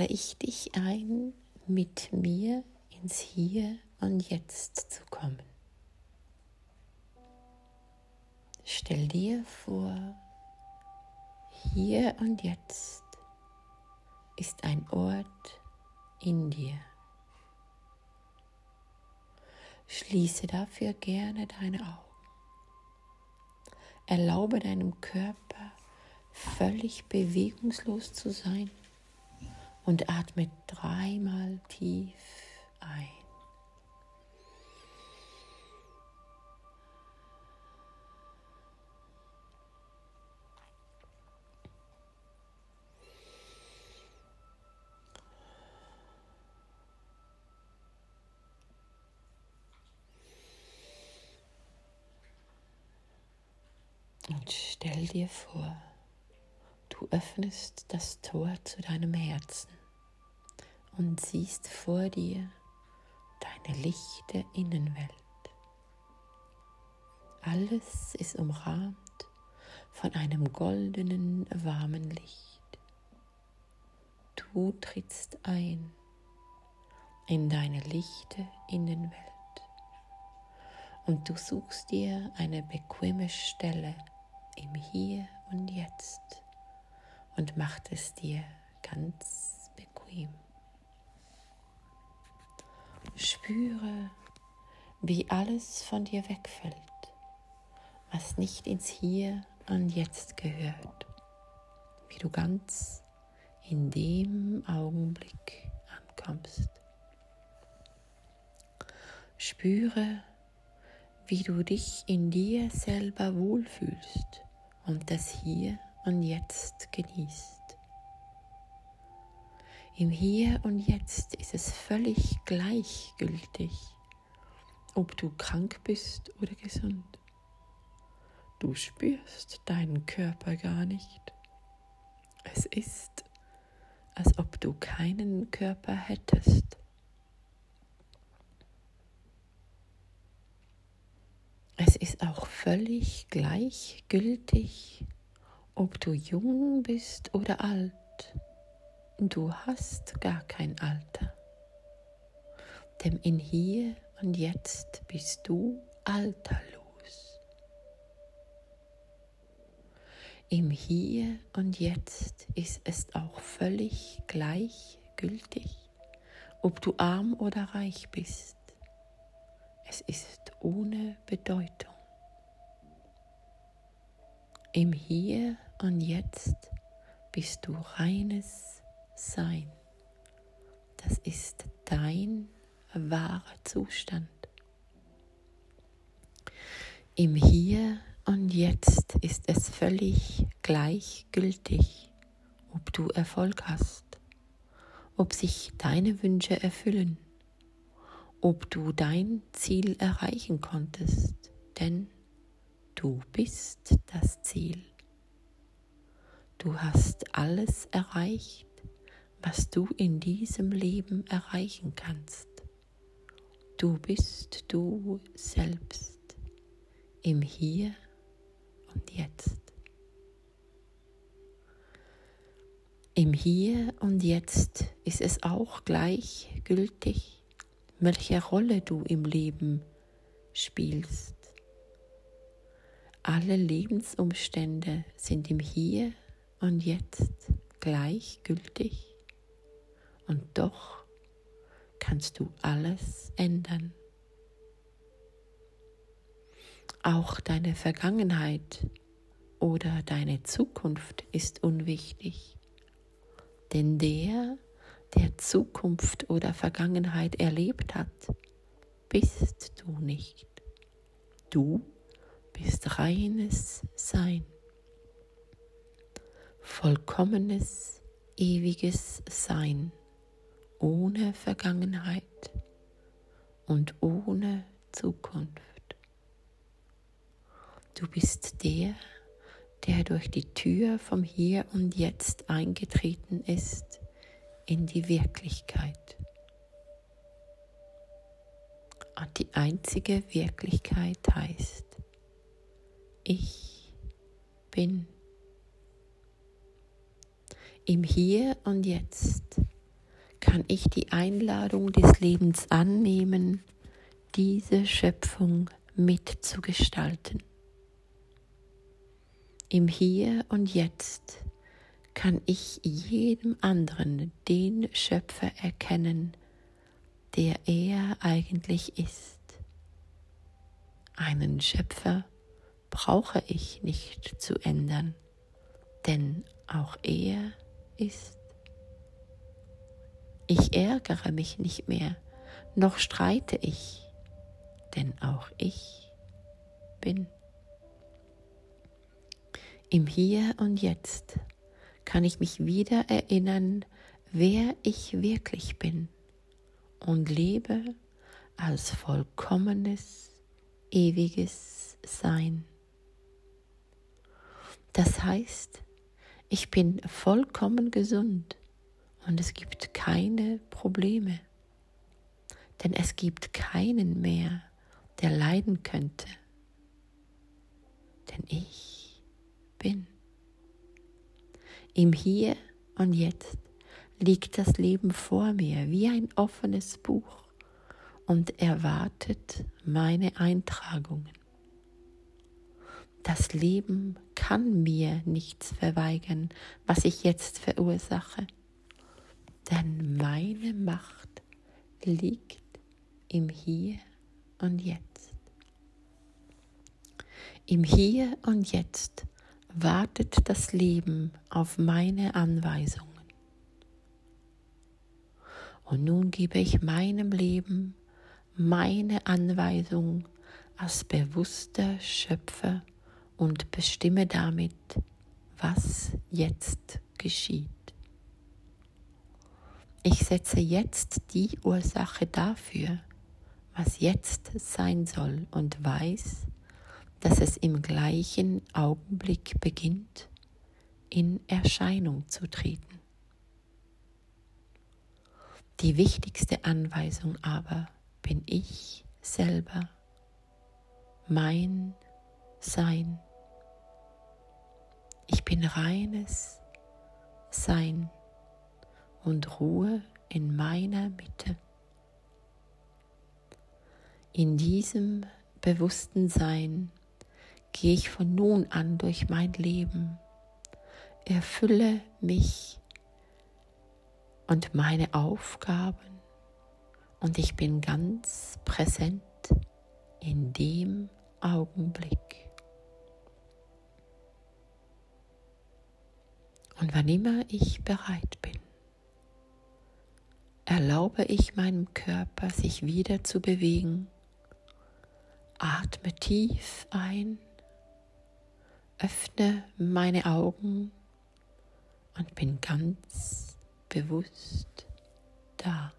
lade ich dich ein, mit mir ins Hier und Jetzt zu kommen. Stell dir vor, hier und jetzt ist ein Ort in dir. Schließe dafür gerne deine Augen. Erlaube deinem Körper völlig bewegungslos zu sein und atme dreimal tief ein. Und stell dir vor, du öffnest das Tor zu deinem Herzen und siehst vor dir deine lichte Innenwelt. Alles ist umrahmt von einem goldenen, warmen Licht. Du trittst ein in deine lichte Innenwelt und du suchst dir eine bequeme Stelle im Hier und Jetzt und macht es dir ganz bequem. Spüre, wie alles von dir wegfällt, was nicht ins Hier und Jetzt gehört, wie du ganz in dem Augenblick ankommst. Spüre, wie du dich in dir selber wohlfühlst und das Hier und Jetzt genießt. Im Hier und Jetzt ist es völlig gleichgültig, ob du krank bist oder gesund. Du spürst deinen Körper gar nicht. Es ist, als ob du keinen Körper hättest. Es ist auch völlig gleichgültig, ob du jung bist oder alt. Du hast gar kein Alter. Denn in hier und jetzt bist du alterlos. Im Hier und Jetzt ist es auch völlig gleichgültig, ob du arm oder reich bist. Es ist ohne Bedeutung. Im Hier und Jetzt bist du reines Sein. Das ist dein wahrer Zustand. Im Hier und Jetzt ist es völlig gleichgültig, ob du Erfolg hast, ob sich deine Wünsche erfüllen ob du dein Ziel erreichen konntest, denn du bist das Ziel. Du hast alles erreicht, was du in diesem Leben erreichen kannst. Du bist du selbst im Hier und Jetzt. Im Hier und Jetzt ist es auch gleichgültig, welche Rolle du im Leben spielst. Alle Lebensumstände sind im Hier und Jetzt gleichgültig und doch kannst du alles ändern. Auch deine Vergangenheit oder deine Zukunft ist unwichtig, denn der, der Zukunft oder Vergangenheit erlebt hat, bist du nicht. Du bist reines Sein, vollkommenes, ewiges Sein, ohne Vergangenheit und ohne Zukunft. Du bist der, der durch die Tür vom Hier und Jetzt eingetreten ist in die Wirklichkeit. Und die einzige Wirklichkeit heißt, ich bin. Im Hier und Jetzt kann ich die Einladung des Lebens annehmen, diese Schöpfung mitzugestalten. Im Hier und Jetzt kann ich jedem anderen den Schöpfer erkennen, der er eigentlich ist. Einen Schöpfer brauche ich nicht zu ändern, denn auch er ist. Ich ärgere mich nicht mehr, noch streite ich, denn auch ich bin. Im Hier und Jetzt kann ich mich wieder erinnern, wer ich wirklich bin und lebe als vollkommenes, ewiges Sein. Das heißt, ich bin vollkommen gesund und es gibt keine Probleme, denn es gibt keinen mehr, der leiden könnte, denn ich bin. Im Hier und Jetzt liegt das Leben vor mir wie ein offenes Buch und erwartet meine Eintragungen. Das Leben kann mir nichts verweigern, was ich jetzt verursache, denn meine Macht liegt im Hier und Jetzt. Im Hier und Jetzt wartet das Leben auf meine Anweisungen. Und nun gebe ich meinem Leben meine Anweisung als bewusster Schöpfer und bestimme damit, was jetzt geschieht. Ich setze jetzt die Ursache dafür, was jetzt sein soll und weiß, dass es im gleichen Augenblick beginnt, in Erscheinung zu treten. Die wichtigste Anweisung aber bin ich selber, mein Sein. Ich bin reines Sein und Ruhe in meiner Mitte. In diesem bewussten Sein gehe ich von nun an durch mein Leben, erfülle mich und meine Aufgaben und ich bin ganz präsent in dem Augenblick. Und wann immer ich bereit bin, erlaube ich meinem Körper, sich wieder zu bewegen. Atme tief ein, öffne meine Augen und bin ganz bewusst da.